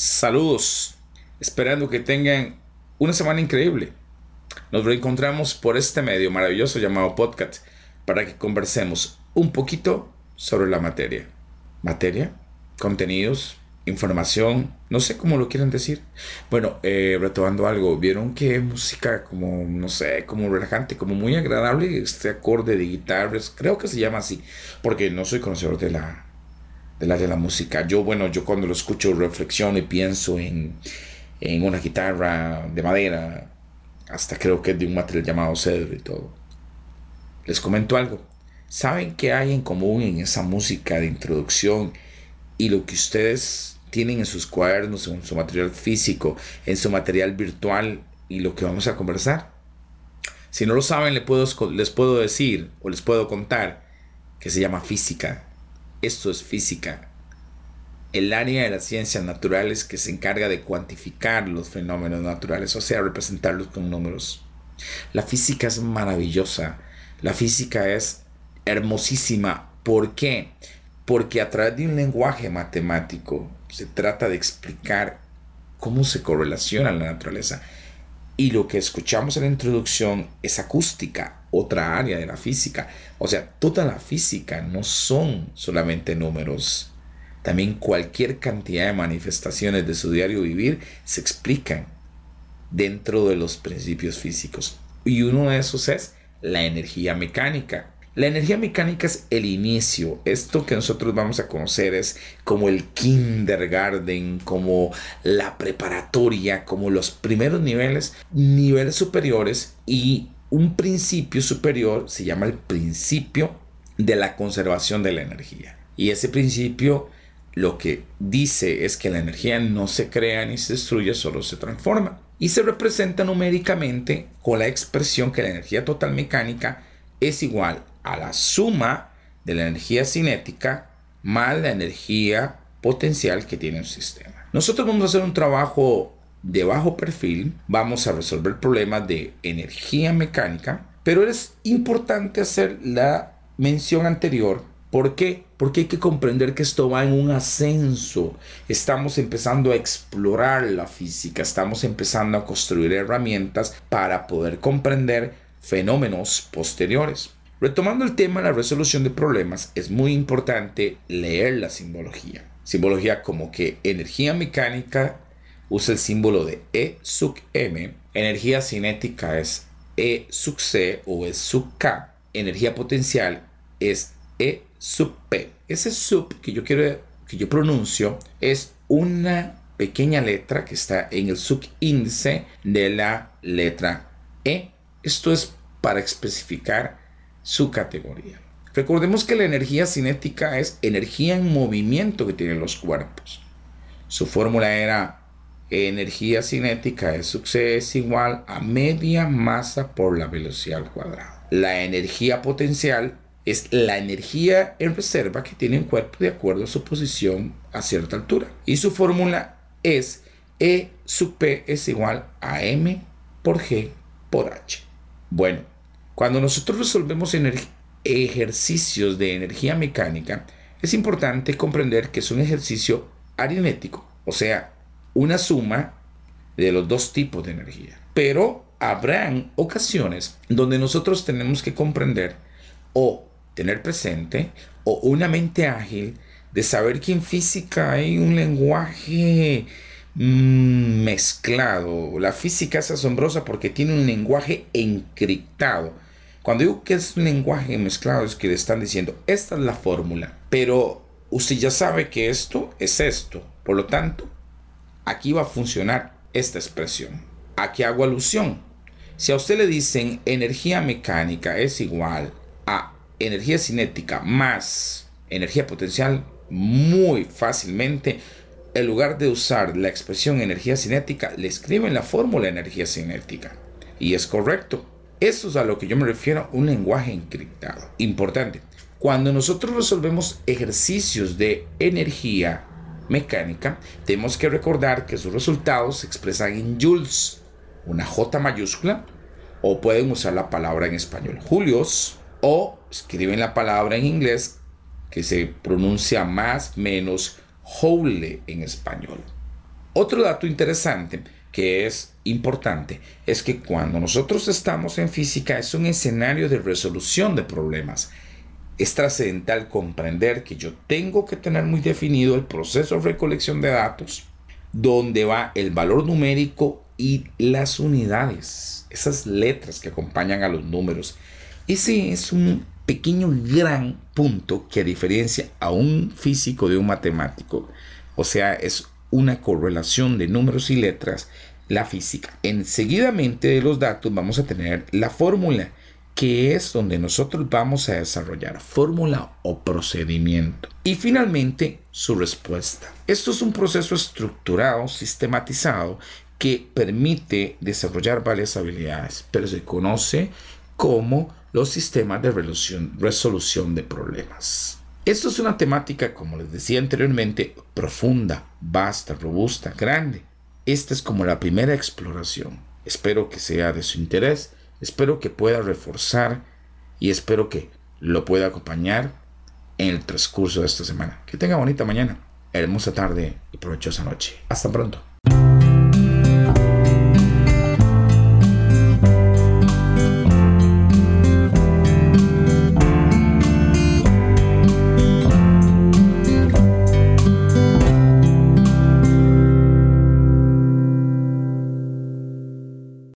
Saludos, esperando que tengan una semana increíble. Nos reencontramos por este medio maravilloso llamado podcast para que conversemos un poquito sobre la materia. Materia, contenidos, información, no sé cómo lo quieren decir. Bueno, eh, retomando algo, vieron que música como, no sé, como relajante, como muy agradable, este acorde de guitarras, creo que se llama así, porque no soy conocedor de la, de la de la música. Yo, bueno, yo cuando lo escucho reflexiono y pienso en, en una guitarra de madera, hasta creo que es de un material llamado cedro y todo. Les comento algo. ¿Saben qué hay en común en esa música de introducción y lo que ustedes tienen en sus cuadernos, en su material físico, en su material virtual y lo que vamos a conversar? Si no lo saben, les puedo, les puedo decir o les puedo contar que se llama física esto es física, el área de las ciencias naturales que se encarga de cuantificar los fenómenos naturales, o sea, representarlos con números. La física es maravillosa, la física es hermosísima. ¿Por qué? Porque a través de un lenguaje matemático se trata de explicar cómo se correlaciona la naturaleza. Y lo que escuchamos en la introducción es acústica, otra área de la física. O sea, toda la física no son solamente números. También cualquier cantidad de manifestaciones de su diario vivir se explican dentro de los principios físicos. Y uno de esos es la energía mecánica. La energía mecánica es el inicio. Esto que nosotros vamos a conocer es como el kindergarten, como la preparatoria, como los primeros niveles, niveles superiores y un principio superior se llama el principio de la conservación de la energía. Y ese principio lo que dice es que la energía no se crea ni se destruye, solo se transforma. Y se representa numéricamente con la expresión que la energía total mecánica es igual a la suma de la energía cinética más la energía potencial que tiene un sistema. Nosotros vamos a hacer un trabajo de bajo perfil vamos a resolver problemas de energía mecánica, pero es importante hacer la mención anterior. ¿Por qué? Porque hay que comprender que esto va en un ascenso. Estamos empezando a explorar la física, estamos empezando a construir herramientas para poder comprender fenómenos posteriores. Retomando el tema de la resolución de problemas, es muy importante leer la simbología. Simbología como que energía mecánica usa el símbolo de E sub M. Energía cinética es E sub C o E sub K. Energía potencial es E sub P. Ese sub que yo quiero que yo pronuncio es una pequeña letra que está en el subíndice de la letra E. Esto es para especificar su categoría. Recordemos que la energía cinética es energía en movimiento que tienen los cuerpos. Su fórmula era energía cinética es, es igual a media masa por la velocidad al cuadrado. La energía potencial es la energía en reserva que tiene un cuerpo de acuerdo a su posición a cierta altura. Y su fórmula es E sub P es igual a M por G por H. Bueno, cuando nosotros resolvemos ejercicios de energía mecánica, es importante comprender que es un ejercicio aritmético, o sea, una suma de los dos tipos de energía. Pero habrán ocasiones donde nosotros tenemos que comprender o tener presente o una mente ágil de saber que en física hay un lenguaje mm, mezclado. La física es asombrosa porque tiene un lenguaje encriptado. Cuando digo que es un lenguaje mezclado es que le están diciendo, esta es la fórmula, pero usted ya sabe que esto es esto. Por lo tanto, aquí va a funcionar esta expresión. ¿A qué hago alusión? Si a usted le dicen energía mecánica es igual a energía cinética más energía potencial, muy fácilmente, en lugar de usar la expresión energía cinética, le escriben la fórmula energía cinética. Y es correcto. Eso es a lo que yo me refiero, un lenguaje encriptado. Importante. Cuando nosotros resolvemos ejercicios de energía mecánica, tenemos que recordar que sus resultados se expresan en joules, una J mayúscula, o pueden usar la palabra en español julios, o escriben la palabra en inglés que se pronuncia más menos joule en español. Otro dato interesante que es importante es que cuando nosotros estamos en física es un escenario de resolución de problemas. Es trascendental comprender que yo tengo que tener muy definido el proceso de recolección de datos, donde va el valor numérico y las unidades, esas letras que acompañan a los números. Ese es un pequeño gran punto que diferencia a un físico de un matemático. O sea, es una correlación de números y letras, la física. Enseguidamente de los datos vamos a tener la fórmula, que es donde nosotros vamos a desarrollar fórmula o procedimiento. Y finalmente su respuesta. Esto es un proceso estructurado, sistematizado, que permite desarrollar varias habilidades, pero se conoce como los sistemas de resolución, de problemas. Esto es una temática, como les decía anteriormente, profunda, vasta, robusta, grande. Esta es como la primera exploración. Espero que sea de su interés, espero que pueda reforzar y espero que lo pueda acompañar en el transcurso de esta semana. Que tenga bonita mañana, hermosa tarde y provechosa noche. Hasta pronto.